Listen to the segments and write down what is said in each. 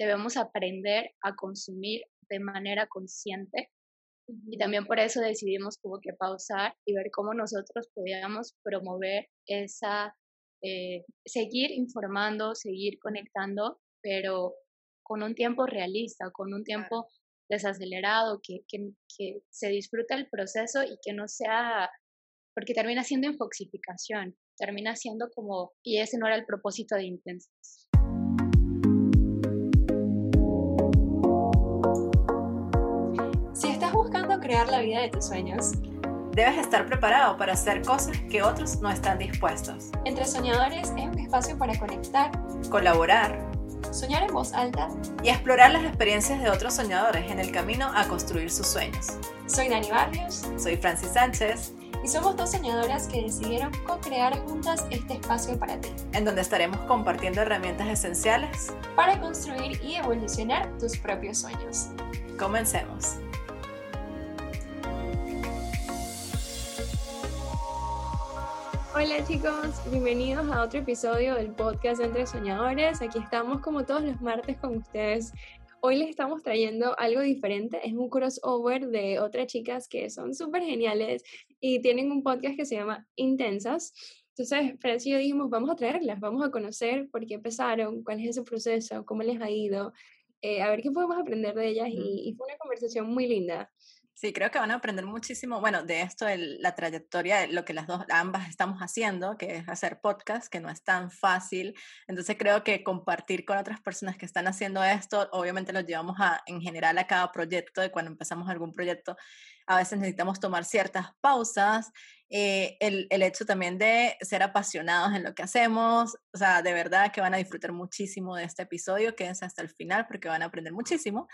debemos aprender a consumir de manera consciente y también por eso decidimos como que pausar y ver cómo nosotros podíamos promover esa, eh, seguir informando, seguir conectando, pero con un tiempo realista, con un tiempo desacelerado, que, que, que se disfruta el proceso y que no sea, porque termina siendo infoxificación, termina siendo como, y ese no era el propósito de Intensas. Buscando crear la vida de tus sueños, debes estar preparado para hacer cosas que otros no están dispuestos. Entre Soñadores es un espacio para conectar, colaborar, soñar en voz alta y explorar las experiencias de otros soñadores en el camino a construir sus sueños. Soy Dani Barrios. Soy Francis Sánchez. Y somos dos soñadoras que decidieron co-crear juntas este espacio para ti. En donde estaremos compartiendo herramientas esenciales para construir y evolucionar tus propios sueños. Comencemos. Hola chicos, bienvenidos a otro episodio del podcast Entre Soñadores. Aquí estamos como todos los martes con ustedes. Hoy les estamos trayendo algo diferente, es un crossover de otras chicas que son súper geniales y tienen un podcast que se llama Intensas. Entonces, Francia y yo dijimos, vamos a traerlas, vamos a conocer por qué empezaron, cuál es ese proceso, cómo les ha ido, eh, a ver qué podemos aprender de ellas y, y fue una conversación muy linda. Sí, creo que van a aprender muchísimo, bueno, de esto, la trayectoria, lo que las dos, ambas estamos haciendo, que es hacer podcast, que no es tan fácil. Entonces creo que compartir con otras personas que están haciendo esto, obviamente lo llevamos a, en general a cada proyecto, de cuando empezamos algún proyecto, a veces necesitamos tomar ciertas pausas. Eh, el, el hecho también de ser apasionados en lo que hacemos, o sea, de verdad que van a disfrutar muchísimo de este episodio, quédense hasta el final porque van a aprender muchísimo.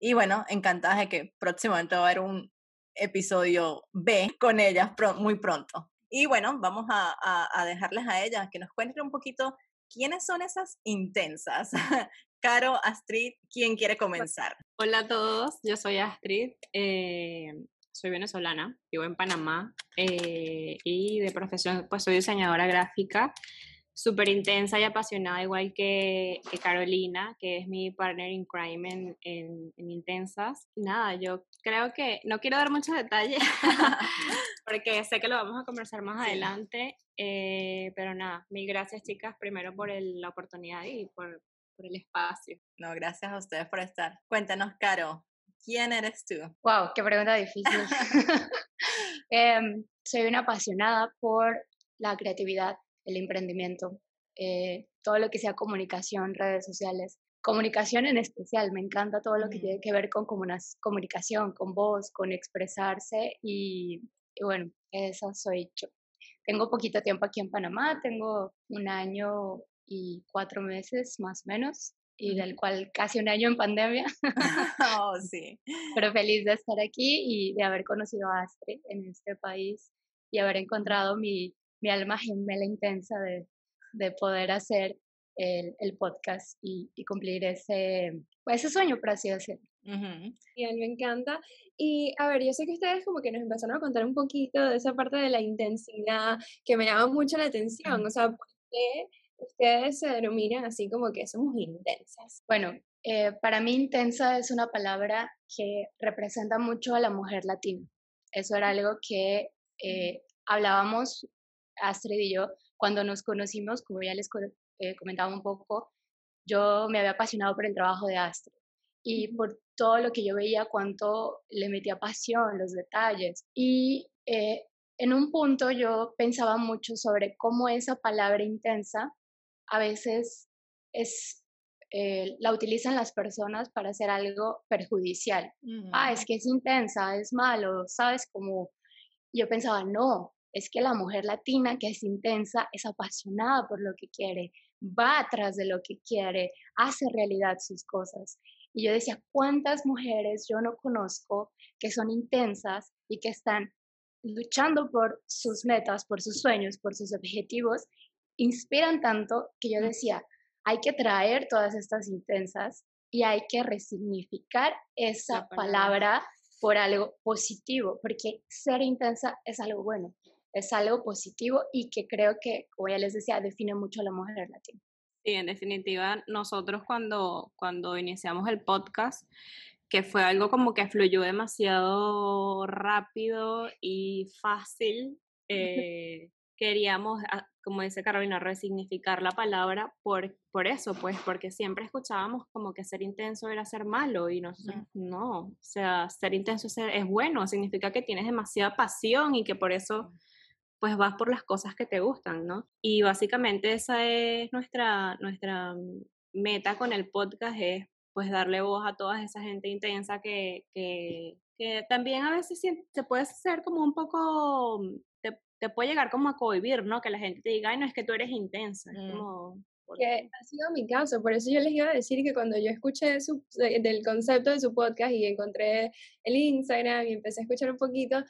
Y bueno, encantada de que próximamente va a haber un episodio B con ellas muy pronto. Y bueno, vamos a, a, dejarles a ellas que nos cuenten un poquito quiénes son esas intensas. Caro, Astrid, ¿quién quiere comenzar? Hola a todos, yo soy Astrid, eh, soy venezolana, vivo en Panamá eh, y de profesión pues soy diseñadora gráfica súper intensa y apasionada, igual que, Carolina, que es mi partner in crime en, en, Intensas. Nada, yo creo que no quiero dar muchos detalles porque sé que lo vamos a conversar más adelante, eh, pero nada, mil gracias chicas primero por la oportunidad y por, por el espacio. No, gracias a ustedes por estar. Cuéntanos, Caro, ¿quién eres tú? Wow, qué pregunta difícil. Em, soy una apasionada por la creatividad el emprendimiento, eh, todo lo que sea comunicación, redes sociales, comunicación en especial, me encanta todo lo que tiene que ver con comunicación, con voz, con expresarse y, bueno, eso soy yo. Tengo poquito tiempo aquí en Panamá, tengo un año y cuatro meses más o menos, y del cual casi un año en pandemia. oh, sí. Pero feliz de estar aquí y de haber conocido a Astrid en este país y haber encontrado mi, mi alma gemela intensa de, de poder hacer el, el podcast y, y, cumplir ese, ese sueño, por así decirlo. Y a mí me encanta. Y a ver, yo sé que ustedes como que nos empezaron a contar un poquito de esa parte de la intensidad que me llama mucho la atención. O sea, ¿por qué ustedes se denominan así como que somos intensas? Bueno, eh, para mí intensa es una palabra que representa mucho a la mujer latina. Eso era algo que eh, hablábamos Astrid y yo, cuando nos conocimos, como ya les eh, comentaba un poco, yo me había apasionado por el trabajo de Astrid y por todo lo que yo veía, cuánto le metía pasión, los detalles. Y eh, en un punto yo pensaba mucho sobre cómo esa palabra intensa a veces es, eh, la utilizan las personas para hacer algo perjudicial. Ah, es que es intensa, es malo, ¿sabes? Como yo pensaba, no, es que la mujer latina que es intensa es apasionada por lo que quiere, va atrás de lo que quiere, hace realidad sus cosas. Y yo decía, ¿cuántas mujeres yo no conozco que son intensas y que están luchando por sus metas, por sus sueños, por sus objetivos? Inspiran tanto que yo decía, hay que traer todas estas intensas y hay que resignificar esa palabra por algo positivo, porque ser intensa es algo bueno es algo positivo y que creo que, como ya les decía, define mucho a la mujer latina. Sí, en definitiva, nosotros cuando, cuando iniciamos el podcast, que fue algo como que fluyó demasiado rápido y fácil, eh, queríamos, ah, como dice Carolina, resignificar la palabra por, por eso, pues porque siempre escuchábamos como que ser intenso era ser malo y nosotros no, o sea, ser intenso es, es bueno, significa que tienes demasiada pasión y que por eso pues vas por las cosas que te gustan, ¿no? Y básicamente esa es nuestra, nuestra meta con el podcast, es pues darle voz a toda esa gente intensa que, que, que también a veces se puede hacer como un poco, te, te, puede llegar como a cohibir, ¿no? Que la gente te diga, ay, no, es que tú eres intensa. Es mm. como, que ha sido mi caso, por eso yo les iba a decir que cuando yo escuché su, del concepto de su podcast y encontré el Instagram y empecé a escuchar un poquito,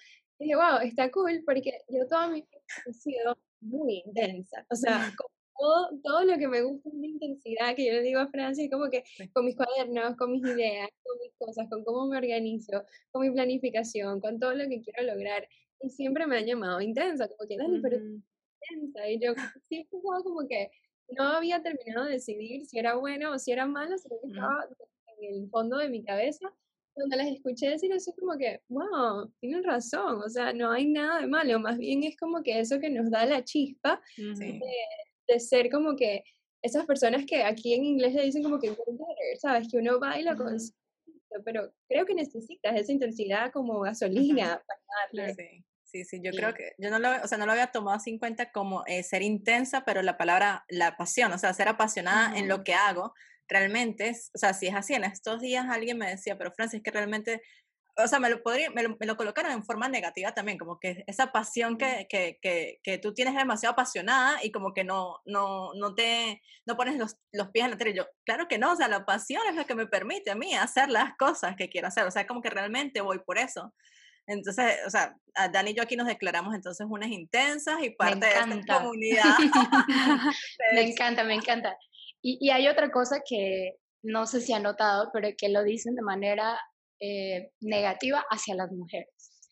dije, wow, está cool porque yo toda mi vida he sido muy intensa. O sea, todo, todo lo que me gusta es la intensidad que yo le digo a Francia, como que con mis cuadernos, con mis ideas, con mis cosas, con cómo me organizo, con mi planificación, con todo lo que quiero lograr. Y siempre me han llamado intensa, como que, dale, pero intensa. Y yo sí estaba como que no había terminado de decidir si era bueno o si era malo, sino que estaba en el fondo de mi cabeza cuando las escuché decir eso, es como que, wow, tienen razón, o sea, no hay nada de malo, más bien es como que eso que nos da la chispa de, ser como que esas personas que aquí en inglés le dicen como que ¿sabes? Que uno baila con pero creo que necesitas esa intensidad como gasolina para darle. Sí. Sí, sí, yo creo que yo no lo, o sea, no lo había tomado en cuenta como eh, ser intensa, pero la palabra, la pasión, o sea, ser apasionada en lo que hago, realmente, es, o sea, si es así, en estos días alguien me decía, pero Francis, que realmente, o sea, me lo, podría, me lo, colocaron en forma negativa también, como que esa pasión que, que, que, que, tú tienes demasiado apasionada y como que no, no, no te, no pones los, los pies en la tierra. Y yo, claro que no, o sea, la pasión es la que me permite a mí hacer las cosas que quiero hacer, o sea, como que realmente voy por eso. Entonces, o sea, Dani y yo aquí nos declaramos entonces unas intensas y parte de esta comunidad. me encanta, me encanta. Y, hay otra cosa que no sé si ha notado, pero que lo dicen de manera eh, negativa hacia las mujeres.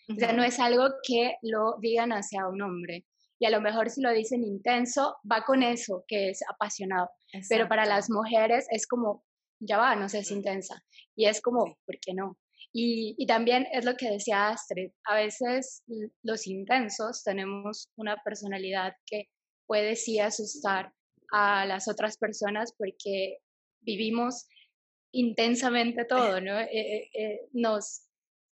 O sea, no es algo que lo digan hacia un hombre. Y a lo mejor si lo dicen intenso, va con eso, que es apasionado. Pero para las mujeres es como, ya va, no sé, es intensa. Y es como, ¿por qué no? Y, y, también es lo que decía Astrid, a veces los intensos tenemos una personalidad que puede sí asustar a las otras personas porque vivimos intensamente todo, ¿no? Eh, eh, eh, nos,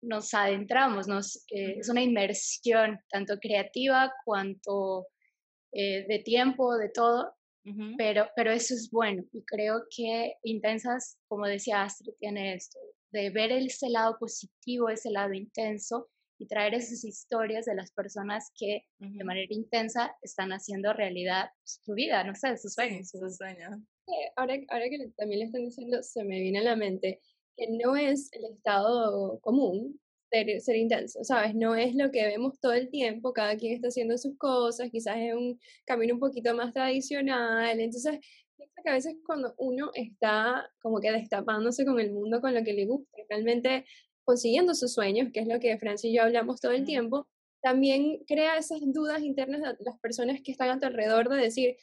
nos adentramos, nos, es una inmersión tanto creativa cuanto de tiempo, de todo, pero, pero eso es bueno y creo que Intensas, como decía Astrid, tiene esto, de ver ese lado positivo, ese lado intenso y traer esas historias de las personas que de manera intensa están haciendo realidad su vida, no sé, sus sueños. sus sueños. Ahora, ahora que también le están diciendo, se me viene a la mente que no es el estado común ser, ser intenso, ¿sabes? No es lo que vemos todo el tiempo, cada quien está haciendo sus cosas, quizás es un camino un poquito más tradicional, entonces que a veces cuando uno está como que destapándose con el mundo, con lo que le gusta, realmente consiguiendo sus sueños, que es lo que Francia y yo hablamos todo el tiempo, también crea esas dudas internas de las personas que están a tu alrededor de decir,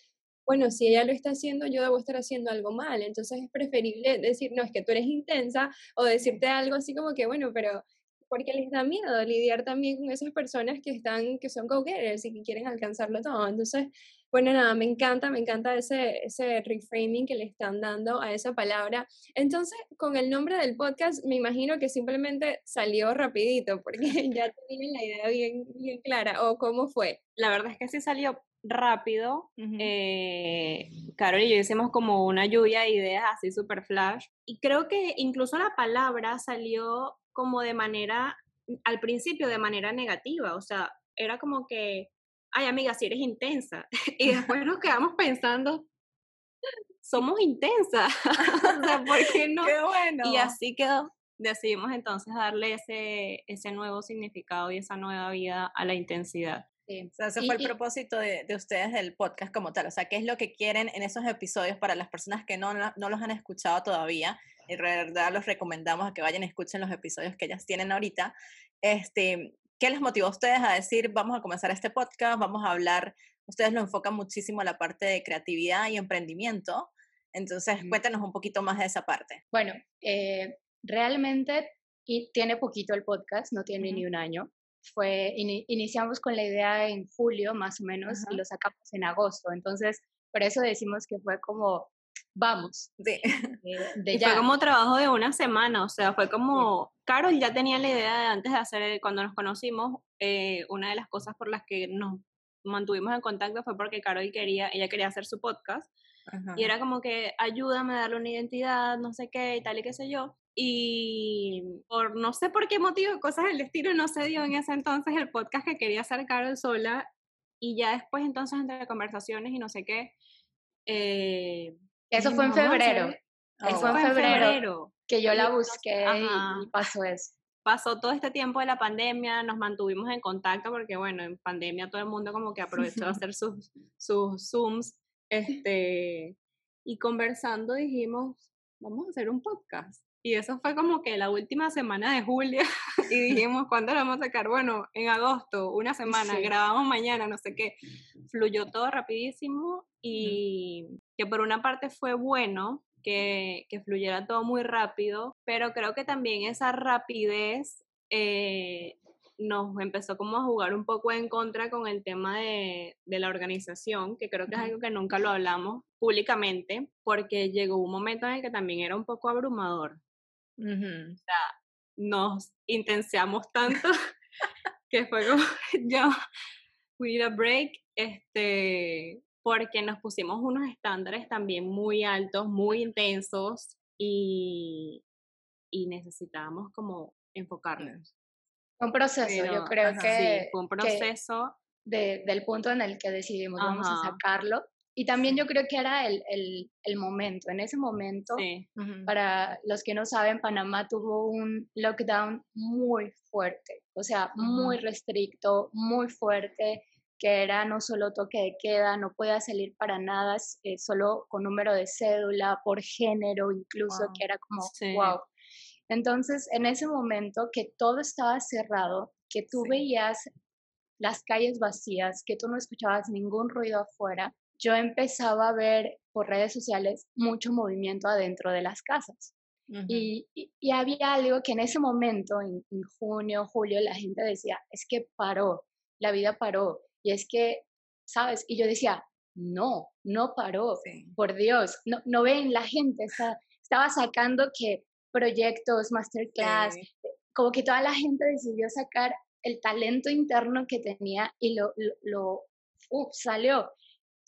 bueno, si ella lo está haciendo, yo debo estar haciendo algo mal. Entonces es preferible decir, no, es que tú eres intensa, o decirte algo así como que, bueno, pero porque les da miedo lidiar también con esas personas que están, que son go-getters y que quieren alcanzarlo todo. Entonces, bueno, nada, me encanta, me encanta ese, ese reframing que le están dando a esa palabra. Entonces, con el nombre del podcast, me imagino que simplemente salió rapidito, porque ya tienen la idea bien, bien clara, o cómo fue. La verdad es que sí salió rápido. Eh, Carol y yo hicimos como una lluvia de ideas así super flash. Y creo que incluso la palabra salió como de manera, al principio de manera negativa. O sea, era como que ay amiga, si eres intensa. Y después nos quedamos pensando, somos intensas. o sea, ¿por qué no? Qué bueno. Y así quedó. Decidimos entonces darle ese, ese nuevo significado y esa nueva vida a la intensidad. Sí. O sea, ese fue el propósito de, de, ustedes del podcast como tal. O sea, ¿qué es lo que quieren en esos episodios para las personas que no, no los han escuchado todavía? Y de verdad los recomendamos a que vayan y escuchen los episodios que ellas tienen ahorita. Este, ¿Qué les motivó a ustedes a decir, vamos a comenzar este podcast, vamos a hablar, ustedes lo enfocan muchísimo a la parte de creatividad y emprendimiento, Entonces, cuéntanos un poquito más de esa parte. Bueno, eh, realmente y tiene poquito el podcast, no tiene ni un año. Fue, iniciamos con la idea en julio más o menos y lo sacamos en agosto. Entonces, por eso decimos que fue como, vamos. De, y fue como trabajo de una semana, o sea, fue como, Carol ya tenía la idea de antes de hacer, cuando nos conocimos, eh, una de las cosas por las que nos mantuvimos en contacto fue porque Carol quería, ella quería hacer su podcast. Y era como que ayúdame a darle una identidad, no sé qué y tal y qué sé yo. Y por no sé por qué motivo, cosas del destino, no se dio en ese entonces el podcast que quería hacer Carol sola. Y ya después, entonces, entre conversaciones y no sé qué. Eh, eso fue en febrero. Eso fue en febrero, Que yo la busqué y pasó eso pasó todo este tiempo de la pandemia, nos mantuvimos en contacto porque, bueno, en pandemia todo el mundo como que aprovechó de hacer sus, sus Zooms, este, y conversando dijimos, vamos a hacer un podcast. Y eso fue como que la última semana de julio y dijimos, ¿cuándo lo vamos a sacar? Bueno, en agosto, una semana, grabamos mañana, no sé qué. Fluyó todo rapidísimo y que por una parte fue bueno que, que fluyera todo muy rápido, pero creo que también esa rapidez eh, nos empezó como a jugar un poco en contra con el tema de, de la organización, que creo que es algo que nunca lo hablamos públicamente, porque llegó un momento en el que también era un poco abrumador. O sea, nos intensiamos tanto que fue como yo, we need a break, este, porque nos pusimos unos estándares también muy altos, muy intensos y, y necesitábamos como enfocarnos. Un proceso, yo creo que... Sí, fue un proceso. de, del punto en el que decidimos vamos a sacarlo. Y también yo creo que era el, el, el momento. En ese momento, para los que no saben, Panamá tuvo un lockdown muy fuerte, o sea, muy restricto, muy fuerte, que era no solo toque de queda, no podía salir para nada, eh, solo con número de cédula, por género incluso, que era como, wow. Entonces, en ese momento que todo estaba cerrado, que tú veías las calles vacías, que tú no escuchabas ningún ruido afuera, yo empezaba a ver por redes sociales mucho movimiento adentro de las casas. y, y, había algo que en ese momento, en, junio, julio, la gente decía, es que paró, la vida paró. Y es que, ¿sabes? Y yo decía, no, no paró, por Dios, no, no ven, la gente estaba sacando que proyectos, masterclass, como que toda la gente decidió sacar el talento interno que tenía y lo, lo, salió.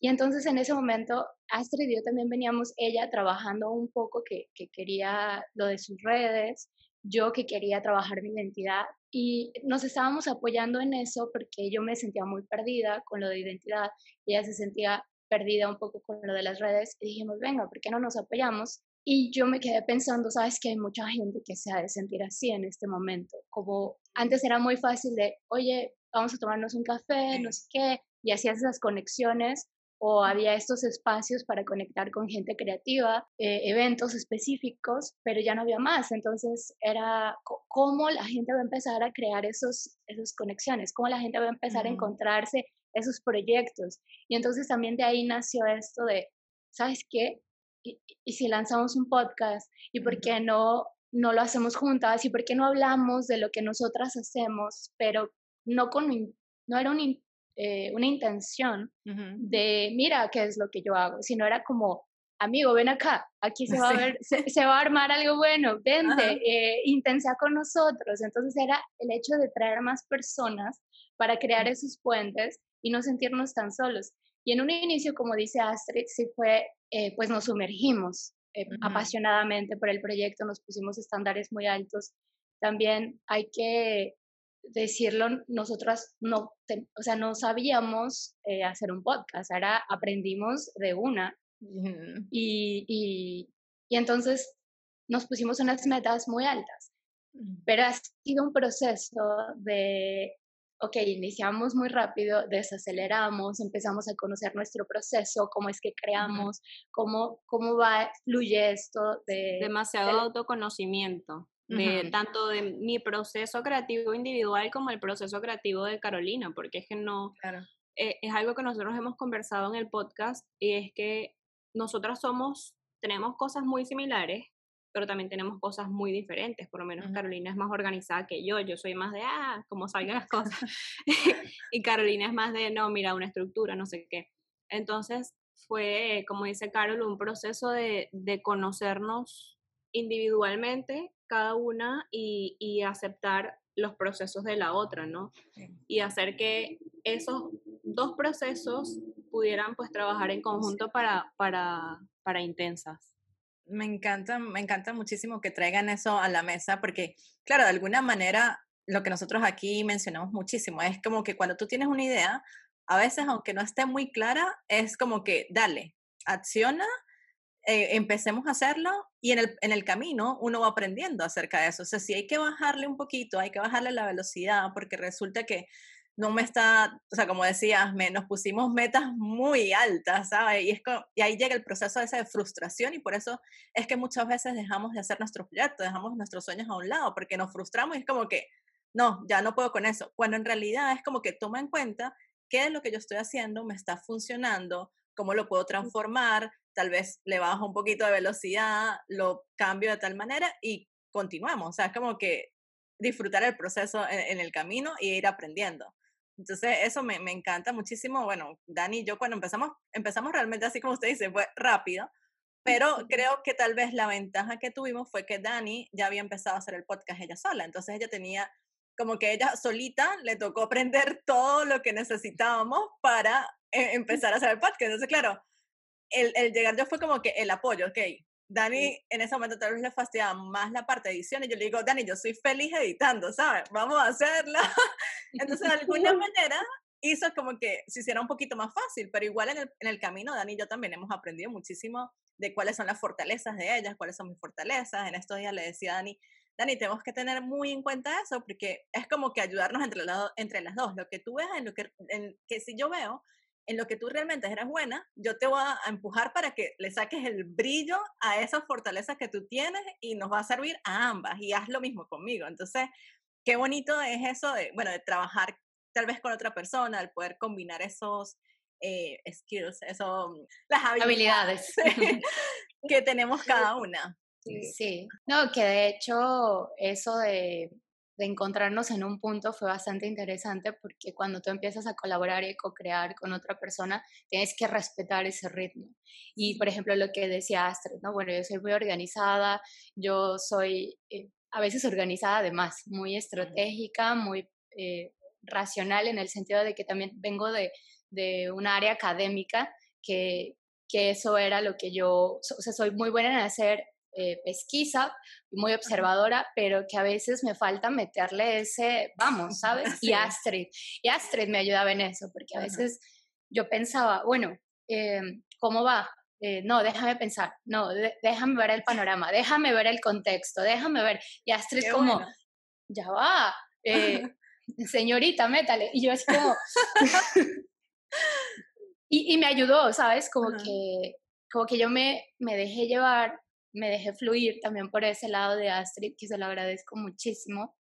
Y entonces en ese momento, Astrid y yo también veníamos, ella trabajando un poco que, que quería lo de sus redes, yo que quería trabajar mi identidad y nos estábamos apoyando en eso porque yo me sentía muy perdida con lo de identidad ella se sentía perdida un poco con lo de las redes y dijimos, venga, ¿por qué no nos apoyamos? Y yo me quedé pensando, sabes que hay mucha gente que se ha de sentir así en este momento. Como antes era muy fácil de, oye, vamos a tomarnos un café, no sé qué, y hacías esas conexiones, o había estos espacios para conectar con gente creativa, eh, eventos específicos, pero ya no había más. Entonces era cómo la gente va a empezar a crear esos, esas conexiones, cómo la gente va a empezar a encontrarse esos proyectos. Y entonces también de ahí nació esto de, ¿sabes qué? y, si lanzamos un podcast y por qué no, no lo hacemos juntas y por qué no hablamos de lo que nosotras hacemos, pero no, con, no era un, eh, una intención de mira qué es lo que yo hago, sino era como amigo, ven acá, aquí se va a ver, se, va a armar algo bueno, vente, eh, intensa con nosotros. Entonces era el hecho de traer más personas para crear esos puentes y no sentirnos tan solos. Y en un inicio, como dice Astrid, sí fue eh, pues nos sumergimos eh, apasionadamente por el proyecto, nos pusimos estándares muy altos. También hay que decirlo, nosotras no, o sea, no sabíamos eh, hacer un podcast, ahora aprendimos de una. y, y, y entonces nos pusimos unas metas muy altas, pero ha sido un proceso de ok, iniciamos muy rápido, desaceleramos, empezamos a conocer nuestro proceso, cómo es que creamos, cómo, cómo va, fluye esto de... Demasiado autoconocimiento, de, tanto de mi proceso creativo individual como el proceso creativo de Carolina, porque es que no... Eh, es algo que nosotros hemos conversado en el podcast y es que nosotras somos tenemos cosas muy similares, pero también tenemos cosas muy diferentes. Por lo menos Carolina es más organizada que yo. Yo soy más de, ah, cómo salgan las cosas. y Carolina es más de, no, mira, una estructura, no sé qué. Entonces fue, como dice Carol, un proceso de, de conocernos individualmente cada una y, y, aceptar los procesos de la otra, ¿no? Y hacer que esos dos procesos pudieran pues trabajar en conjunto para, para, para intensas. Me encanta, me encanta muchísimo que traigan eso a la mesa porque, claro, de alguna manera lo que nosotros aquí mencionamos muchísimo es como que cuando tú tienes una idea, a veces aunque no esté muy clara, es como que dale, acciona, eh, empecemos a hacerlo y en el, en el camino uno va aprendiendo acerca de eso. O sea, si hay que bajarle un poquito, hay que bajarle la velocidad porque resulta que no me está, o sea, como decías, me, nos pusimos metas muy altas, ¿sabes? Y, es y ahí llega el proceso ese de frustración y por eso es que muchas veces dejamos de hacer nuestros proyectos, dejamos nuestros sueños a un lado, porque nos frustramos y es como que, no, ya no puedo con eso. Cuando en realidad es como que toma en cuenta qué es lo que yo estoy haciendo, me está funcionando, cómo lo puedo transformar, tal vez le bajo un poquito de velocidad, lo cambio de tal manera y continuamos. O sea, es como que disfrutar el proceso en, en el camino y ir aprendiendo. Entonces, eso me, me, encanta muchísimo. Bueno, Dani y yo cuando empezamos, empezamos realmente así como usted dice, fue rápido, pero creo que tal vez la ventaja que tuvimos fue que Dani ya había empezado a hacer el podcast ella sola. Entonces, ella tenía como que ella solita le tocó aprender todo lo que necesitábamos para eh, empezar a hacer el podcast. Entonces, claro, el, el llegar yo fue como que el apoyo, ok, Dani en ese momento tal vez le fastidiaba más la parte de edición y yo le digo, Dani, yo soy feliz editando, ¿sabes? Vamos a hacerla. Entonces, de alguna manera, hizo como que se hiciera un poquito más fácil, pero igual en el, en el camino, Dani y yo también hemos aprendido muchísimo de cuáles son las fortalezas de ellas, cuáles son mis fortalezas. En estos días le decía a Dani, Dani, tenemos que tener muy en cuenta eso, porque es como que ayudarnos entre, la, entre las dos. Lo que tú ves, en lo que, en, que si yo veo en lo que tú realmente eres buena, yo te voy a empujar para que le saques el brillo a esas fortalezas que tú tienes y nos va a servir a ambas y haz lo mismo conmigo. Entonces, qué bonito es eso de, bueno, de trabajar tal vez con otra persona, el poder combinar esos eh, skills, eso, las habilidades, que tenemos cada una. sí, no, que de hecho eso de de encontrarnos en un punto fue bastante interesante porque cuando tú empiezas a colaborar y co-crear con otra persona, tienes que respetar ese ritmo. Y, por ejemplo, lo que decía Astrid, ¿no? Bueno, yo soy muy organizada, yo soy eh, a veces organizada además, muy estratégica, muy eh, racional en el sentido de que también vengo de, de un área académica que, que eso era lo que yo, o sea, soy muy buena en hacer eh, pesquisa, muy observadora, pero que a veces me falta meterle ese, vamos, ¿sabes? Y Astrid, y Astrid me ayudaba en eso, porque a veces yo pensaba, bueno, em, ¿cómo va? Eh, no, déjame pensar, no, déjame ver el panorama, déjame ver el contexto, déjame ver. Y Astrid como, ya va, eh, señorita, métale. Y yo es como... y, y, me ayudó, ¿sabes? Como que, como que yo me, me dejé llevar me dejé fluir también por ese lado de Astrid, que se lo agradezco muchísimo,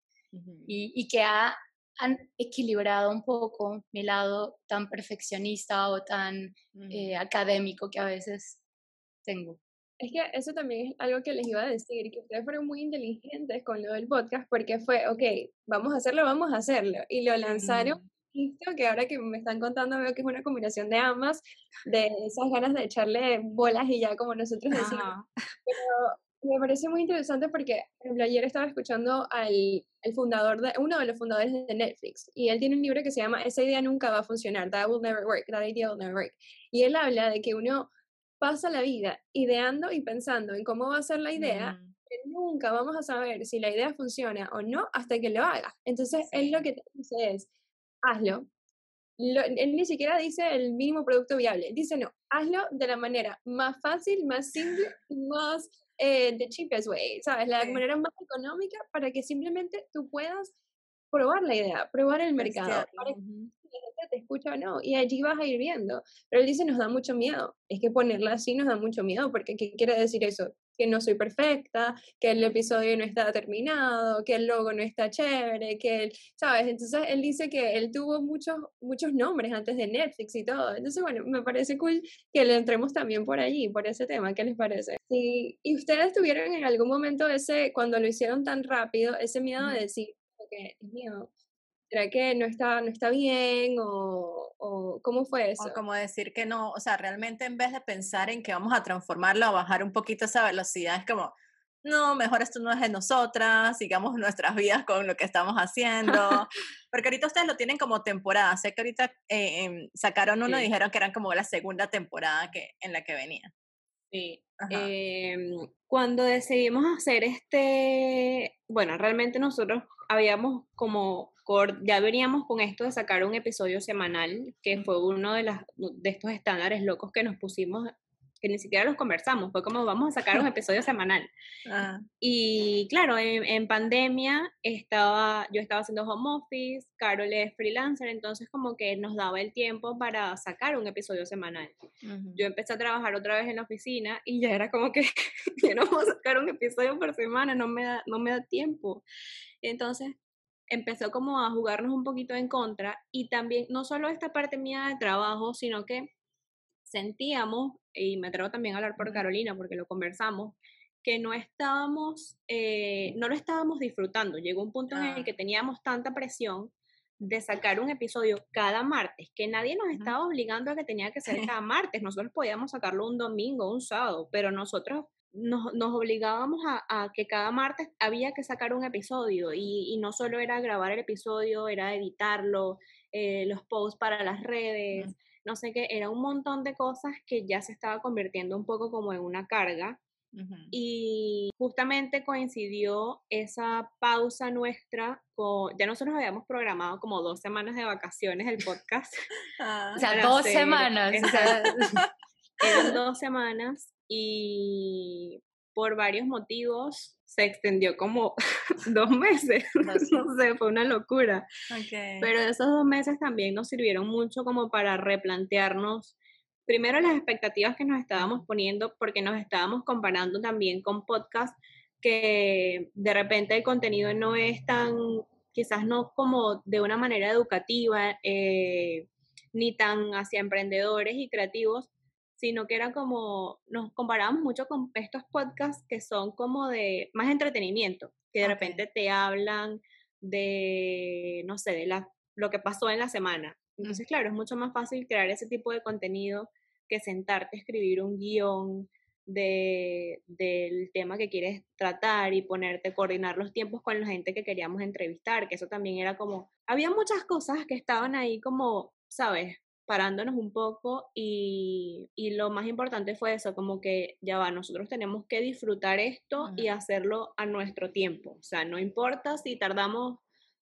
y, y, que ha, han equilibrado un poco mi lado tan perfeccionista o tan eh, académico que a veces tengo. Es que eso también es algo que les iba a decir, que ustedes fueron muy inteligentes con lo del podcast, porque fue, ok, vamos a hacerlo, vamos a hacerlo, y lo lanzaron que ahora que me están contando veo que es una combinación de ambas, de esas ganas de echarle bolas y ya como nosotros decimos. Pero me parece muy interesante porque, ayer estaba escuchando al el fundador de, uno de los fundadores de Netflix y él tiene un libro que se llama Esa idea nunca va a funcionar, That will never work, That idea will never work. Y él habla de que uno pasa la vida ideando y pensando en cómo va a ser la idea, mm. pero nunca vamos a saber si la idea funciona o no hasta que lo haga. Entonces, él lo que te dice es, hazlo. él ni siquiera dice el mínimo producto viable, dice no, hazlo de la manera más fácil, más simple, más eh, the cheapest way, ¿sabes? La manera más económica para que simplemente tú puedas probar la idea, probar el mercado, para que la gente te escucha o no, y allí vas a ir viendo. Pero él dice, nos da mucho miedo. Es que ponerla así nos da mucho miedo, porque ¿qué quiere decir eso? Que no soy perfecta, que el episodio no está terminado, que el logo no está chévere, que él, ¿sabes? Entonces él dice que él tuvo muchos, muchos nombres antes de Netflix y todo. Entonces, bueno, me parece cool que le entremos también por allí, por ese tema. ¿Qué les parece? Sí. ¿Y ustedes tuvieron en algún momento ese, cuando lo hicieron tan rápido, ese miedo de decir, que es mío, ¿será que no está, no está bien? O, o, cómo fue eso? O como decir que no, o sea, realmente en vez de pensar en que vamos a transformarlo, o bajar un poquito esa velocidad, es como, no, mejor esto no es de nosotras, sigamos nuestras vidas con lo que estamos haciendo. Porque ahorita ustedes lo tienen como temporada. Sé que ahorita eh, em, sacaron uno y dijeron que eran como la segunda temporada que, en la que venía. Sí. Em, cuando decidimos hacer este, bueno, realmente nosotros habíamos como, ya veníamos con esto de sacar un episodio semanal, que fue uno de, las, de estos estándares locos que nos pusimos que ni siquiera los conversamos, fue como vamos a sacar un episodio semanal. Ah. Y claro, en, pandemia estaba, yo estaba haciendo home office, Carol es freelancer, entonces como que nos daba el tiempo para sacar un episodio semanal. Yo empecé a trabajar otra vez en la oficina y ya era como que no puedo sacar un episodio por semana, no me da, no me da tiempo. Entonces empezó como a jugarnos un poquito en contra y también no solo esta parte mía de trabajo, sino que sentíamos, y me atrevo también a hablar por Carolina porque lo conversamos, que no estábamos, eh, no lo estábamos disfrutando. Llegó un punto en el ah. que teníamos tanta presión de sacar un episodio cada martes, que nadie nos estaba obligando a que tenía que ser cada martes. Nosotros podíamos sacarlo un domingo, un sábado, pero nosotros nos, nos obligábamos a, que cada martes había que sacar un episodio y, no solo era grabar el episodio, era editarlo, eh, los posts para las redes no sé qué, era un montón de cosas que ya se estaba convirtiendo un poco como en una carga. Y justamente coincidió esa pausa nuestra con, ya nosotros habíamos programado como dos semanas de vacaciones el podcast. Ah. o sea, dos semanas. eran dos semanas y por varios motivos se extendió como dos meses, no sé, fue una locura. Pero esos dos meses también nos sirvieron mucho como para replantearnos primero las expectativas que nos estábamos poniendo, porque nos estábamos comparando también con podcasts que de repente el contenido no es tan, quizás no como de una manera educativa, eh, ni tan hacia emprendedores y creativos, sino que era como, nos comparábamos mucho con estos podcasts que son como de más entretenimiento, que de repente te hablan de, no sé, de la, lo que pasó en la semana. Entonces, claro, es mucho más fácil crear ese tipo de contenido que sentarte a escribir un guion de, del tema que quieres tratar y ponerte, coordinar los tiempos con la gente que queríamos entrevistar, que eso también era como, había muchas cosas que estaban ahí como, ¿sabes? Parándonos un poco y, y, lo más importante fue eso, como que ya va, nosotros tenemos que disfrutar esto y hacerlo a nuestro tiempo. O sea, no importa si tardamos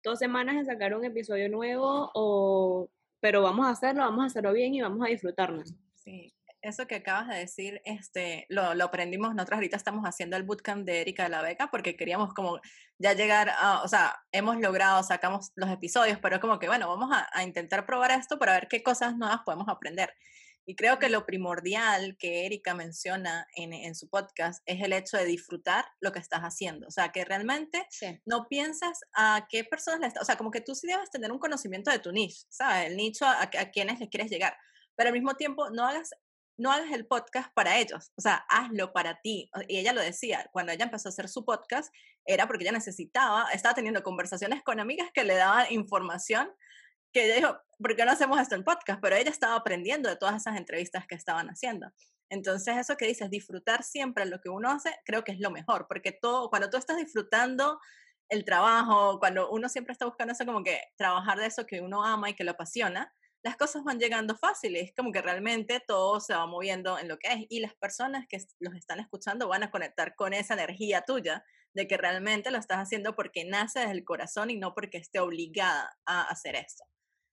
dos semanas en sacar un episodio nuevo o pero vamos a hacerlo, vamos a hacerlo bien y vamos a disfrutarnos. Sí, eso que acabas de decir, este, lo, lo, aprendimos, nosotros ahorita estamos haciendo el bootcamp de Erika de la Beca porque queríamos como ya llegar a, o sea, hemos logrado, sacamos los episodios, pero como que bueno, vamos a, a intentar probar esto para ver qué cosas nuevas podemos aprender. Y creo que lo primordial que Erika menciona en, en, su podcast es el hecho de disfrutar lo que estás haciendo. O sea, que realmente no piensas a qué personas le estás, o sea, como que tú sí debes tener un conocimiento de tu nicho, ¿sabes? El nicho a, a, a quienes le quieres llegar pero al mismo tiempo no hagas no hagas el podcast para ellos, o sea, hazlo para ti. Y ella lo decía, cuando ella empezó a hacer su podcast, era porque ella necesitaba, estaba teniendo conversaciones con amigas que le daban información, que ella dijo, ¿por qué no hacemos esto en podcast? Pero ella estaba aprendiendo de todas esas entrevistas que estaban haciendo. Entonces, eso que dices, disfrutar siempre lo que uno hace, creo que es lo mejor, porque todo, cuando tú estás disfrutando el trabajo, cuando uno siempre está buscando eso como que trabajar de eso que uno ama y que lo apasiona, las cosas van llegando fáciles, como que realmente todo se va moviendo en lo que es y las personas que los están escuchando van a conectar con esa energía tuya de que realmente lo estás haciendo porque nace desde el corazón y no porque esté obligada a hacer esto.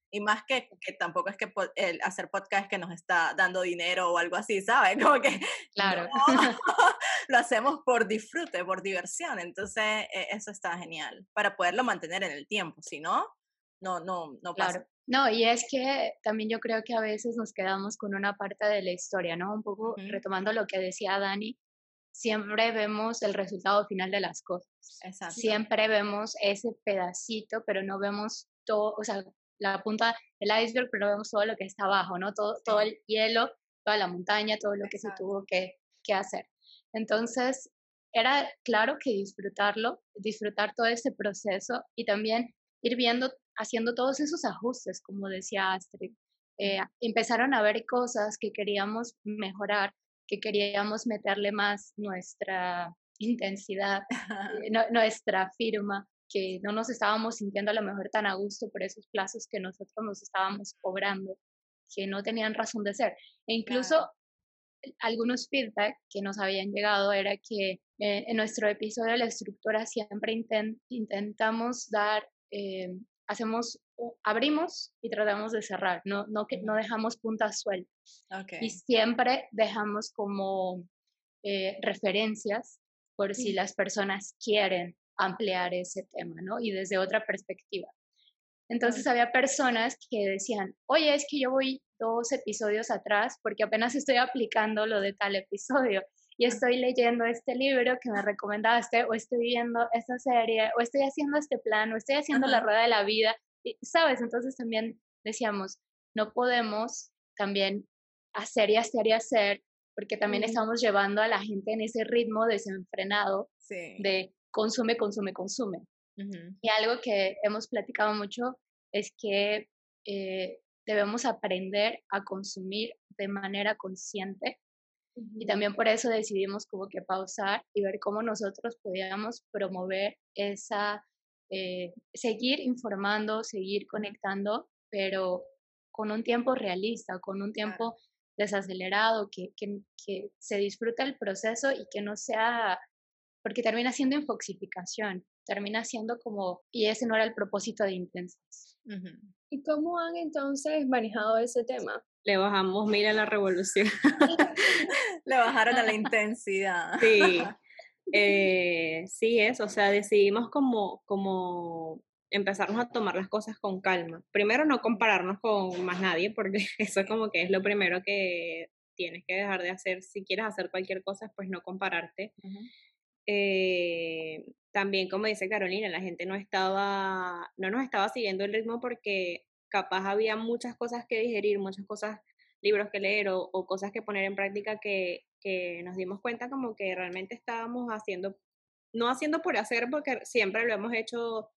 Y más que, que tampoco es que el hacer podcast que nos está dando dinero o algo así, ¿sabes? Como que claro. lo hacemos por disfrute, por diversión. Entonces, e, eso está genial para poderlo mantener en el tiempo. Si no, no, no, no pasa. Claro. No, y es que también yo creo que a veces nos quedamos con una parte de la historia, ¿no? Un poco retomando lo que decía Dani, siempre vemos el resultado final de las cosas. Siempre vemos ese pedacito, pero no vemos todo, o sea, la punta del iceberg, pero vemos todo lo que está abajo, ¿no? Todo, todo el hielo, toda la montaña, todo lo que se tuvo que, que hacer. Entonces, era claro que disfrutarlo, disfrutar todo ese proceso y también ir viendo, haciendo todos esos ajustes, como decía Astrid. Eh, empezaron a ver cosas que queríamos mejorar, que queríamos meterle más nuestra intensidad, eh, nuestra firma, que no nos estábamos sintiendo a lo mejor tan a gusto por esos plazos que nosotros nos estábamos cobrando, que no tenían razón de ser. E incluso algunos feedback que nos habían llegado era que eh, en nuestro episodio de la estructura siempre intentamos dar, eh, hacemos, abrimos y tratamos de cerrar, no, no, que, no dejamos puntas sueltas. Y siempre dejamos como eh, referencias por si las personas quieren ampliar ese tema, ¿no? Y desde otra perspectiva. Entonces había personas que decían, oye, es que yo voy dos episodios atrás porque apenas estoy aplicando lo de tal episodio y estoy leyendo este libro que me recomendaste o estoy viendo esta serie o estoy haciendo este plan o estoy haciendo la rueda de la vida, y, ¿sabes? Entonces también decíamos, no podemos también hacer y hacer y hacer porque también estamos llevando a la gente en ese ritmo desenfrenado de consume, consume, consume. Y algo que hemos platicado mucho es que eh, debemos aprender a consumir de manera consciente y también por eso decidimos como que pausar y ver cómo nosotros podíamos promover esa, eh, seguir informando, seguir conectando, pero con un tiempo realista, con un tiempo desacelerado, que, que, que se disfruta el proceso y que no sea porque termina siendo infoxificación, termina siendo como, y ese no era el propósito de Intensas. ¿Y cómo han entonces manejado ese tema? Le bajamos mira la revolución. Le bajaron a la intensidad. Sí, eh, sí es, o sea, decidimos como, como empezarnos a tomar las cosas con calma. Primero no compararnos con más nadie, porque eso como que es lo primero que tienes que dejar de hacer. Si quieres hacer cualquier cosa, pues no compararte. Eh, también, como dice Carolina, la gente no estaba, no nos estaba siguiendo el ritmo porque capaz había muchas cosas que digerir, muchas cosas, libros que leer o, cosas que poner en práctica que, que, nos dimos cuenta como que realmente estábamos haciendo, no haciendo por hacer, porque siempre lo hemos hecho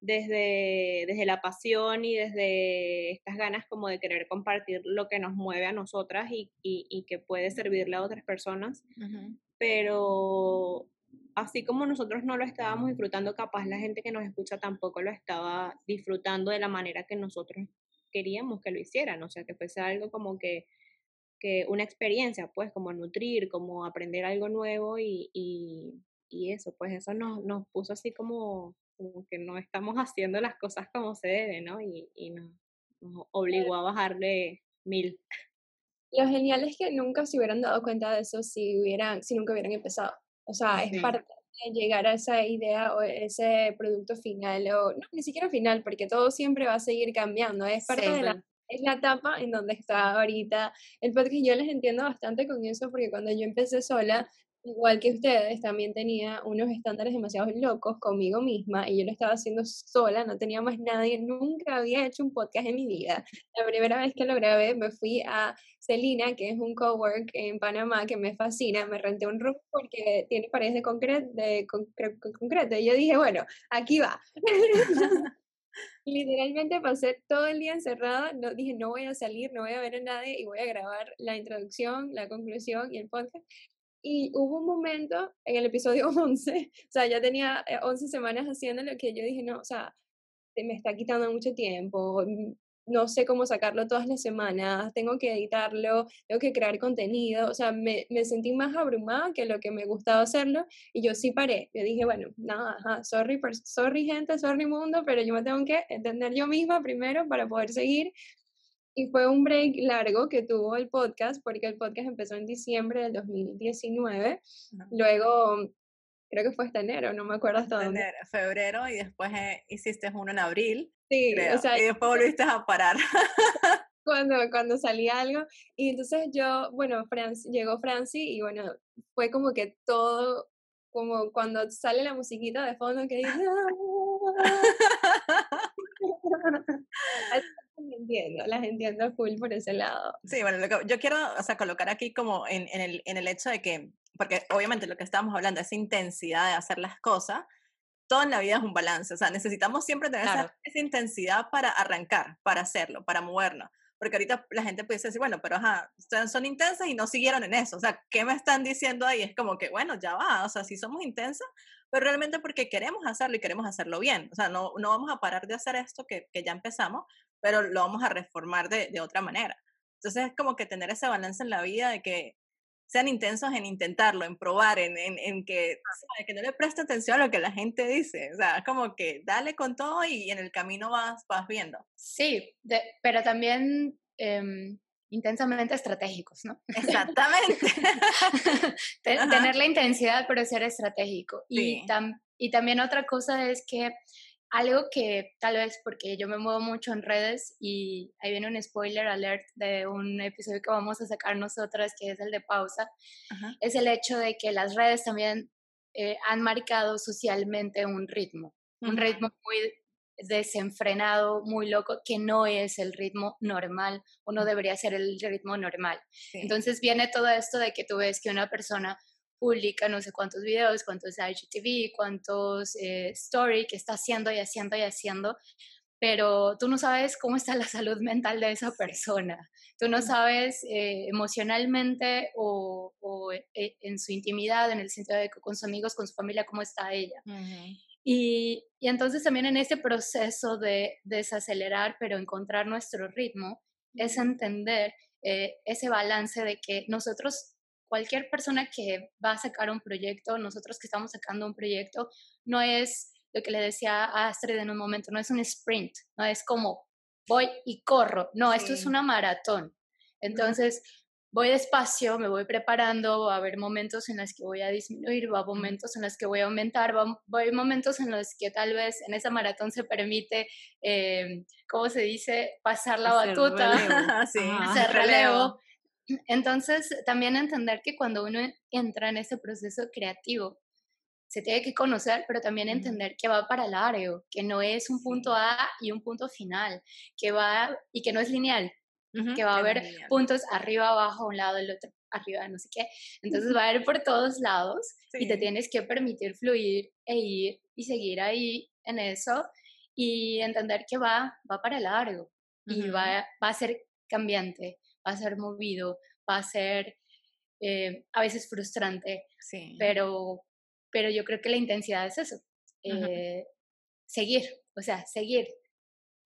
desde, desde la pasión y desde estas ganas como de querer compartir lo que nos mueve a nosotras y, y, que puede servirle a otras personas. Pero así como nosotros no lo estábamos disfrutando, capaz la gente que nos escucha tampoco lo estaba disfrutando de la manera que nosotros queríamos que lo hicieran, o sea, que fuese algo como que, que una experiencia, pues, como nutrir, como aprender algo nuevo y, y, eso, pues eso nos, nos puso así como, como, que no estamos haciendo las cosas como se debe, ¿no? Y, y nos, nos obligó a bajarle mil. Lo genial es que nunca se hubieran dado cuenta de eso si, hubieran, si nunca hubieran empezado. O sea, es parte de llegar a esa idea o ese producto final, o no, ni siquiera final, porque todo siempre va a seguir cambiando. Es parte de la es la etapa en donde está ahorita el podcast. Yo les entiendo bastante con eso porque cuando yo empecé sola, igual que ustedes, también tenía unos estándares demasiado locos conmigo misma y yo lo estaba haciendo sola, no tenía más nadie, nunca había hecho un podcast en mi vida. La primera vez que lo grabé me fui a Celina, que es un cowork en Panamá que me fascina, me renté un room porque tiene paredes de concreto, de concreto y yo dije, bueno, aquí va. Literalmente pasé todo el día encerrada, no, dije no voy a salir, no voy a ver a nadie y voy a grabar la introducción, la conclusión y el podcast. Y hubo un momento en el episodio 11, o sea, ya tenía 11 eh, semanas haciendo lo que yo dije, no, o sea, me está quitando mucho tiempo, mm, no sé cómo sacarlo todas las semanas, tengo que editarlo, tengo que crear contenido, o sea, me, me sentí más abrumada que lo que me gustaba hacerlo y yo sí paré, yo dije, bueno, nada, sorry, sorry gente, sorry mundo, pero yo me tengo que entender yo misma primero para poder seguir y fue un break largo que tuvo el podcast, porque el podcast empezó en diciembre del 2019. Luego, creo que fue hasta enero, no me acuerdo hasta dónde. Enero, febrero y después eh, hiciste uno en abril. Sí, o sea, y después volviste a parar. cuando, cuando salía algo. Y entonces yo, bueno, llegó Franci y bueno, fue como que todo, como cuando sale la musiquita de fondo que dice... las entiendo, las entiendo full por ese lado. Sí, bueno, yo quiero, o sea, colocar aquí como en, en, el, en el hecho de que, porque obviamente lo que estábamos hablando, esa intensidad de hacer las cosas, todo en la vida es un balance, o sea, necesitamos siempre tener esa, intensidad para arrancar, para hacerlo, para movernos. Porque ahorita la gente puede decir, bueno, pero ajá, son intensas y no siguieron en eso. O sea, ¿qué me están diciendo ahí? Es como que, bueno, ya va, o sea, sí somos intensas, pero realmente porque queremos hacerlo y queremos hacerlo bien. O sea, no, no vamos a parar de hacer esto que, que ya empezamos, pero lo vamos a reformar de, de, otra manera. Entonces es como que tener ese balance en la vida de que sean intensos en intentarlo, en probar, en, en, en que, que no le preste atención a lo que la gente dice. O sea, como que dale con todo y en el camino vas, vas viendo. Sí, pero también em, intensamente estratégicos, ¿no? Exactamente. tener la intensidad, pero ser estratégico. Y, y también otra cosa es que algo que tal vez porque yo me muevo mucho en redes y ahí viene un spoiler alert de un episodio que vamos a sacar nosotras, que es el de pausa, es el hecho de que las redes también eh, han marcado socialmente un ritmo, un ritmo muy desenfrenado, muy loco, que no es el ritmo normal o no debería ser el ritmo normal. Entonces viene todo esto de que tú ves que una persona publica no sé cuántos videos, cuántos IGTV, cuántos eh, story que está haciendo y haciendo y haciendo, pero tú no sabes cómo está la salud mental de esa persona. Tú no sabes eh, emocionalmente o, eh, en su intimidad, en el sentido de que con sus amigos, con su familia, cómo está ella. y, y, entonces también en este proceso de desacelerar, pero encontrar nuestro ritmo, es entender ese balance de que nosotros cualquier persona que va a sacar un proyecto, nosotros que estamos sacando un proyecto, no es lo que le decía a Astrid en un momento, no es un sprint, no es como voy y corro, no, esto es una maratón. Entonces, voy despacio, me voy preparando, va a haber momentos en los que voy a disminuir, va a haber momentos en los que voy a aumentar, va, a haber momentos en los que tal vez en esa maratón se permite, eh, ¿cómo se dice?, pasar la batuta, hacer relevo. Entonces, también entender que cuando uno entra en ese proceso creativo, se tiene que conocer, pero también entender que va para largo, que no es un punto A y un punto final, que va y que no es lineal, que va a haber puntos arriba, abajo, un lado, el otro, arriba, no sé qué. Entonces va a ir por todos lados y te tienes que permitir fluir e ir y seguir ahí en eso y entender que va, va para largo y va, va a ser cambiante va a ser movido, va a ser eh, a veces frustrante, sí. pero, pero yo creo que la intensidad es eso, eh, seguir, o sea, seguir.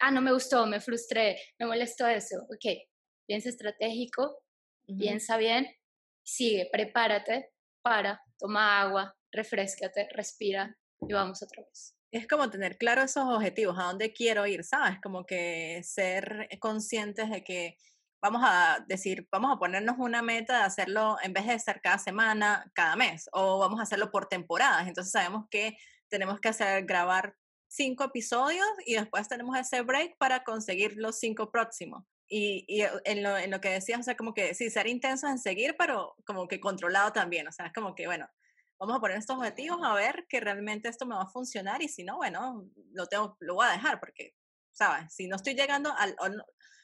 Ah, no me gustó, me frustré, me molestó eso, ok, piensa estratégico, piensa bien, sigue, prepárate, para, toma agua, refrescate, respira y vamos otra vez es como tener claro esos objetivos, a dónde quiero ir, ¿sabes? Como que ser conscientes de que vamos a decir, vamos a ponernos una meta de hacerlo en vez de ser cada semana, cada mes, o vamos a hacerlo por temporadas. Entonces sabemos que tenemos que hacer, grabar cinco episodios y después tenemos ese break para conseguir los cinco próximos. Y, y en, lo, en, lo, que decías, o sea, como que sí, ser intenso en seguir, pero como que controlado también. O sea, es como que, bueno, vamos a poner estos objetivos a ver que realmente esto me va a funcionar y si no, bueno, lo, tengo, lo voy a dejar porque, ¿sabes? Si no estoy llegando al,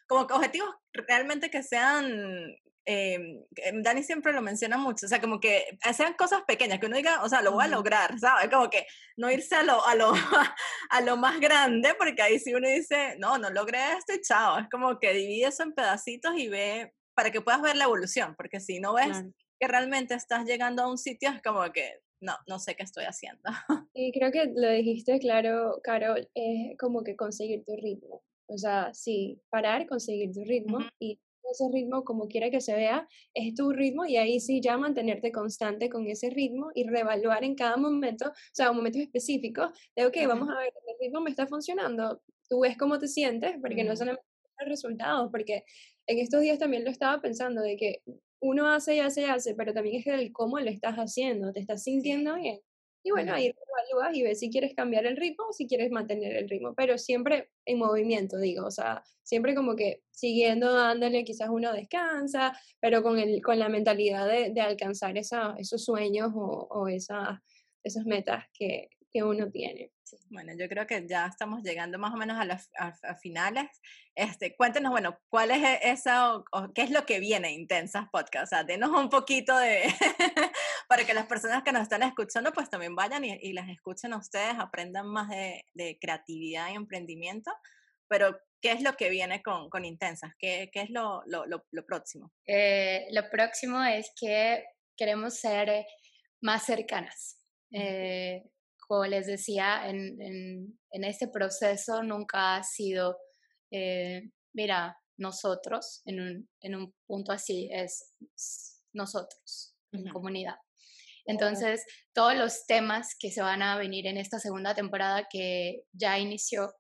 como que objetivos realmente que sean, eh, Dani siempre lo menciona mucho, o sea, como que sean cosas pequeñas, que uno diga, o sea, lo voy a lograr, ¿sabes? Como que no irse a lo, a lo, a lo más grande, porque ahí si uno dice, no, no logré esto y chao, es como que divide eso en pedacitos y ve, para que puedas ver la evolución, porque si no ves que realmente estás llegando a un sitio, es como que no, no sé qué estoy haciendo. Y creo que lo dijiste claro, Carol, es como que conseguir tu ritmo. O sea, sí, parar, conseguir tu ritmo y ese ritmo, como quiera que se vea, es tu ritmo y ahí sí ya mantenerte constante con ese ritmo y reevaluar en cada momento, o sea, un momento específico, de, ok, vamos a ver, el ritmo me está funcionando, tú ves cómo te sientes, porque no solamente los resultados, porque en estos días también lo estaba pensando, de que uno hace y hace y hace, pero también es el cómo lo estás haciendo, te estás sintiendo bien. Y bueno, ahí evalúas y ves si quieres cambiar el ritmo o si quieres mantener el ritmo, pero siempre en movimiento, digo, o sea, siempre como que siguiendo dándole, quizás uno descansa, pero con, el, con la mentalidad de, de alcanzar esa, esos sueños o, o esa, esas metas que, que uno tiene. Bueno, yo creo que ya estamos llegando más o menos a las finales. Este, cuéntenos, bueno, ¿cuál es e, esa o, qué es lo que viene Intensas Podcast? O sea, denos un poquito de, para que las personas que nos están escuchando pues también vayan y, las escuchen a ustedes, aprendan más de, de, creatividad y emprendimiento. Pero, ¿qué es lo que viene con, con Intensas? ¿Qué, qué es lo, lo, lo próximo? Eh, lo próximo es que queremos ser más cercanas. Eh, como les decía, en, en, este proceso nunca ha sido, eh, mira, nosotros, en un, en un, punto así, es nosotros, en comunidad. Entonces, todos los temas que se van a venir en esta segunda temporada que ya inició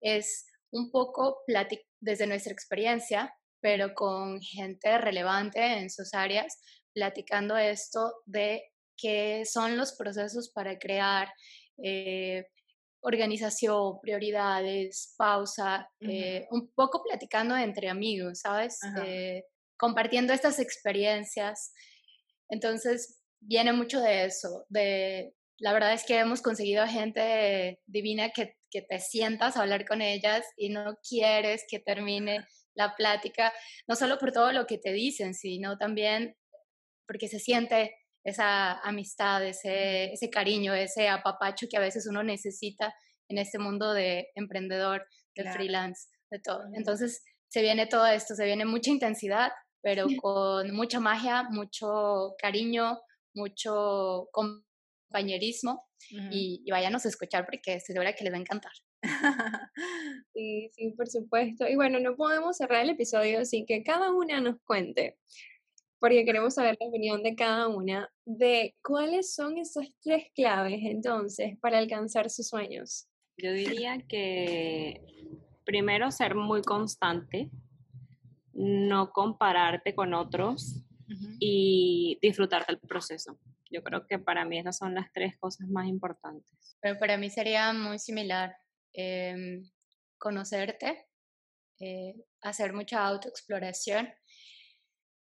es un poco desde nuestra experiencia, pero con gente relevante en sus áreas, platicando esto de qué son los procesos para crear eh, organización, prioridades, pausa, eh, un poco platicando entre amigos, ¿sabes? Eh, compartiendo estas experiencias. Entonces, viene mucho de eso, de la verdad es que hemos conseguido gente divina que, que te sientas a hablar con ellas y no quieres que termine la plática, no solo por todo lo que te dicen, sino también porque se siente esa amistad, ese, ese cariño, ese apapacho que a veces uno necesita en este mundo de emprendedor, de freelance, de todo. Entonces se viene todo esto, se viene mucha intensidad, pero con mucha magia, mucho cariño, mucho compañerismo y, y váyanos a escuchar porque estoy segura que les va a encantar. Sí, sí, por supuesto. Y bueno, no podemos cerrar el episodio sin que cada una nos cuente porque queremos saber la opinión de cada una de cuáles son esas tres claves entonces para alcanzar sus sueños. Yo diría que primero ser muy constante, no compararte con otros y disfrutar del proceso. Yo creo que para mí esas son las tres cosas más importantes. Pero para mí sería muy similar. Em, conocerte, eh, hacer mucha autoexploración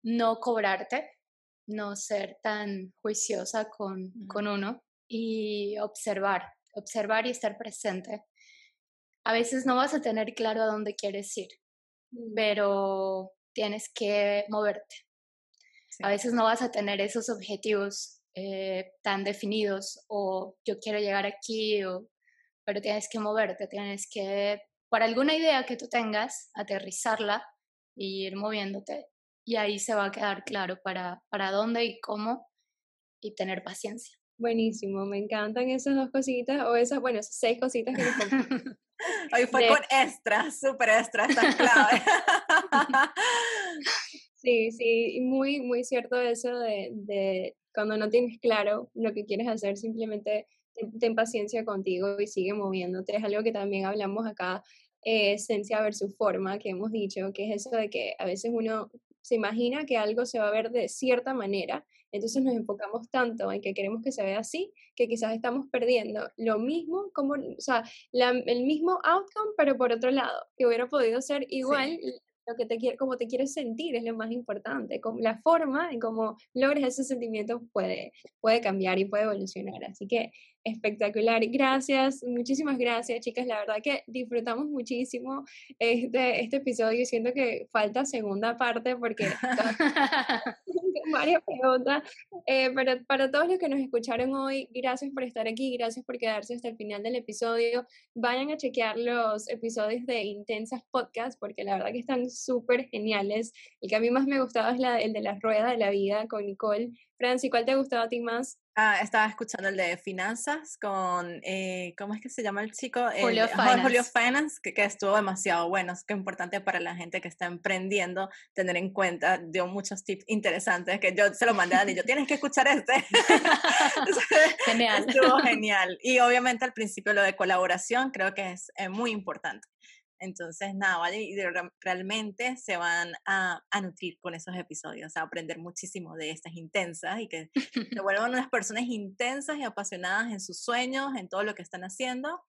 no cobrarte, no ser tan juiciosa con, con uno y observar, observar y estar presente. A veces no vas a tener claro a dónde quieres ir, mm. pero tienes que moverte. A veces no vas a tener esos objetivos eh, tan definidos o yo quiero llegar aquí, o, pero tienes que moverte, tienes que, por alguna idea que tú tengas, aterrizarla y ir moviéndote y ahí se va a quedar claro para, para dónde y cómo y tener paciencia. Buenísimo, me encantan esas dos cositas o esas, bueno, esas seis cositas que nos Hoy fue con extra, súper extra, está clave. sí, sí, muy, muy cierto eso de, de, cuando no tienes claro lo que quieres hacer, simplemente ten, paciencia contigo y sigue moviéndote. Es algo que también hablamos acá, eh, esencia versus forma, que hemos dicho, que es eso de que a veces uno se imagina que algo se va a ver de cierta manera, entonces nos enfocamos tanto en que queremos que se vea así, que quizás estamos perdiendo lo mismo, como, o sea, el mismo outcome, pero por otro lado, que hubiera podido ser igual lo que te quiere, como te quieres sentir es lo más importante. Como la forma en cómo logres ese sentimiento puede, puede cambiar y puede evolucionar. Así que espectacular. Gracias, muchísimas gracias, chicas. La verdad que disfrutamos muchísimo este, este episodio y siento que falta segunda parte porque varias preguntas. Pero para todos los que nos escucharon hoy, gracias por estar aquí, gracias por quedarse hasta el final del episodio. Vayan a chequear los episodios de Intensas Podcast porque la verdad que están súper geniales. El que a mí más me gustaba es la, el de la rueda de la vida con Nicole. Franci, ¿cuál te ha gustado a ti más? Ah, estaba escuchando el de finanzas con, eh, ¿cómo es que se llama el chico? Julio Finance. Julio Finance, que, que, estuvo demasiado bueno. Es que importante para la gente que está emprendiendo tener en cuenta. Dio muchos tips interesantes que yo se lo mandé a Dani. Yo tienes que escuchar este. genial. Estuvo genial. Y obviamente al principio lo de colaboración creo que es muy importante Entonces, nada, ¿vale? Y realmente se van a, a, nutrir con esos episodios, a aprender muchísimo de estas intensas y que se vuelvan unas personas intensas y apasionadas en sus sueños, en todo lo que están haciendo.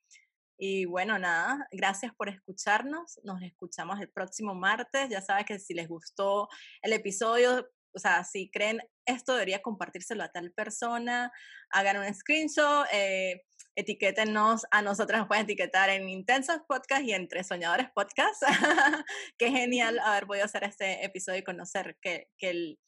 Y bueno, nada, gracias por escucharnos. Nos escuchamos el próximo martes. Ya sabes que si les gustó el episodio, o sea, si creen esto debería compartírselo a tal persona, hagan un screenshot, eh, etiquétenos, a nosotros nos pueden etiquetar en Intensos Podcast y entre Soñadores Podcast. Qué genial haber podido hacer este episodio y conocer que, que el,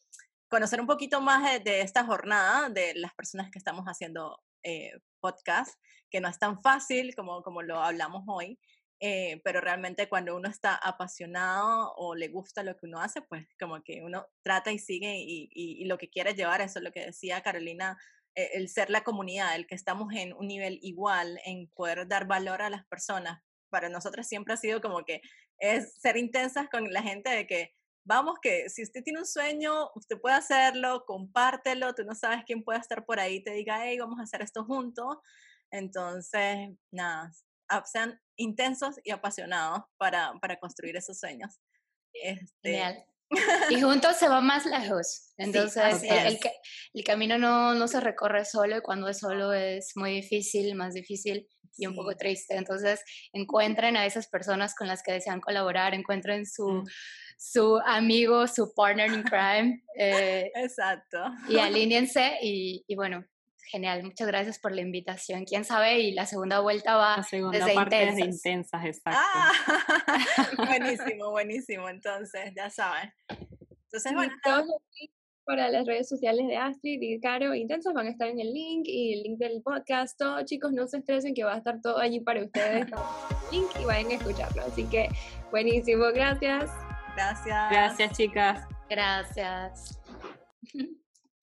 conocer un poquito más de, esta jornada de las personas que estamos haciendo eh, podcast, que no es tan fácil como, como lo hablamos hoy. Eh, pero realmente cuando uno está apasionado o le gusta lo que uno hace, pues como que uno trata y sigue y, y, lo que quiere llevar, eso es lo que decía Carolina, el ser la comunidad, el que estamos en un nivel igual, en poder dar valor a las personas. Para nosotros siempre ha sido como que es ser intensas con la gente de que vamos que si usted tiene un sueño, usted puede hacerlo, compártelo, tú no sabes quién puede estar por ahí, te diga, hey, vamos a hacer esto juntos. Entonces, nada, sean intensos y apasionados para, para construir esos sueños. Este... Y juntos se va más lejos. Entonces, el, el, camino no, no, se recorre solo y cuando es solo es muy difícil, más difícil y un poco triste. Entonces, encuentren a esas personas con las que desean colaborar, encuentren su, su amigo, su partner in crime. Eh, Exacto. Y alíñense y, y bueno, Genial, muchas gracias por la invitación. Quién sabe, y la segunda vuelta va la segunda desde parte intensas. de intensas, exacto. Ah, buenísimo, buenísimo. Entonces, ya saben. Entonces, bueno. Para las redes sociales de Astrid y Caro Intensos van a estar en el link y el link del podcast. Todos, chicos, no se estresen que va a estar todo allí para ustedes. link y vayan a escucharlo. Así que, buenísimo. Gracias. Gracias. Gracias, chicas. Gracias.